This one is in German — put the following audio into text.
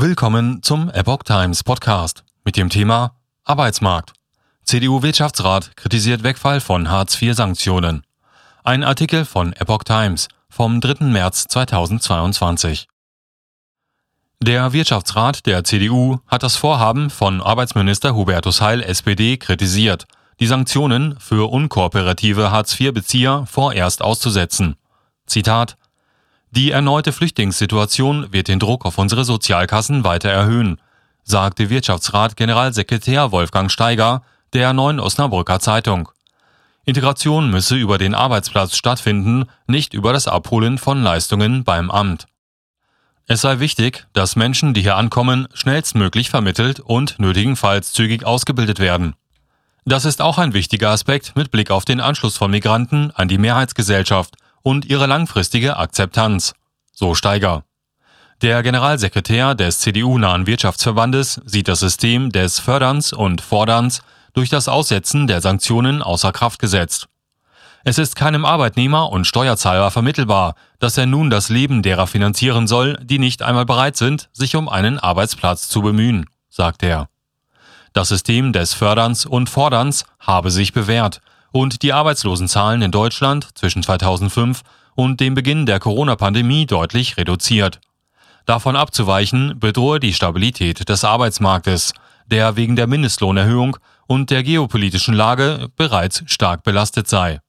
Willkommen zum Epoch Times Podcast mit dem Thema Arbeitsmarkt. CDU-Wirtschaftsrat kritisiert Wegfall von Hartz-IV-Sanktionen. Ein Artikel von Epoch Times vom 3. März 2022. Der Wirtschaftsrat der CDU hat das Vorhaben von Arbeitsminister Hubertus Heil SPD kritisiert, die Sanktionen für unkooperative Hartz-IV-Bezieher vorerst auszusetzen. Zitat die erneute Flüchtlingssituation wird den Druck auf unsere Sozialkassen weiter erhöhen, sagte Wirtschaftsrat Generalsekretär Wolfgang Steiger der Neuen Osnabrücker Zeitung. Integration müsse über den Arbeitsplatz stattfinden, nicht über das Abholen von Leistungen beim Amt. Es sei wichtig, dass Menschen, die hier ankommen, schnellstmöglich vermittelt und nötigenfalls zügig ausgebildet werden. Das ist auch ein wichtiger Aspekt mit Blick auf den Anschluss von Migranten an die Mehrheitsgesellschaft und ihre langfristige Akzeptanz, so Steiger. Der Generalsekretär des CDU-nahen Wirtschaftsverbandes sieht das System des Förderns und Forderns durch das Aussetzen der Sanktionen außer Kraft gesetzt. Es ist keinem Arbeitnehmer und Steuerzahler vermittelbar, dass er nun das Leben derer finanzieren soll, die nicht einmal bereit sind, sich um einen Arbeitsplatz zu bemühen, sagt er. Das System des Förderns und Forderns habe sich bewährt und die Arbeitslosenzahlen in Deutschland zwischen 2005 und dem Beginn der Corona-Pandemie deutlich reduziert. Davon abzuweichen bedrohe die Stabilität des Arbeitsmarktes, der wegen der Mindestlohnerhöhung und der geopolitischen Lage bereits stark belastet sei.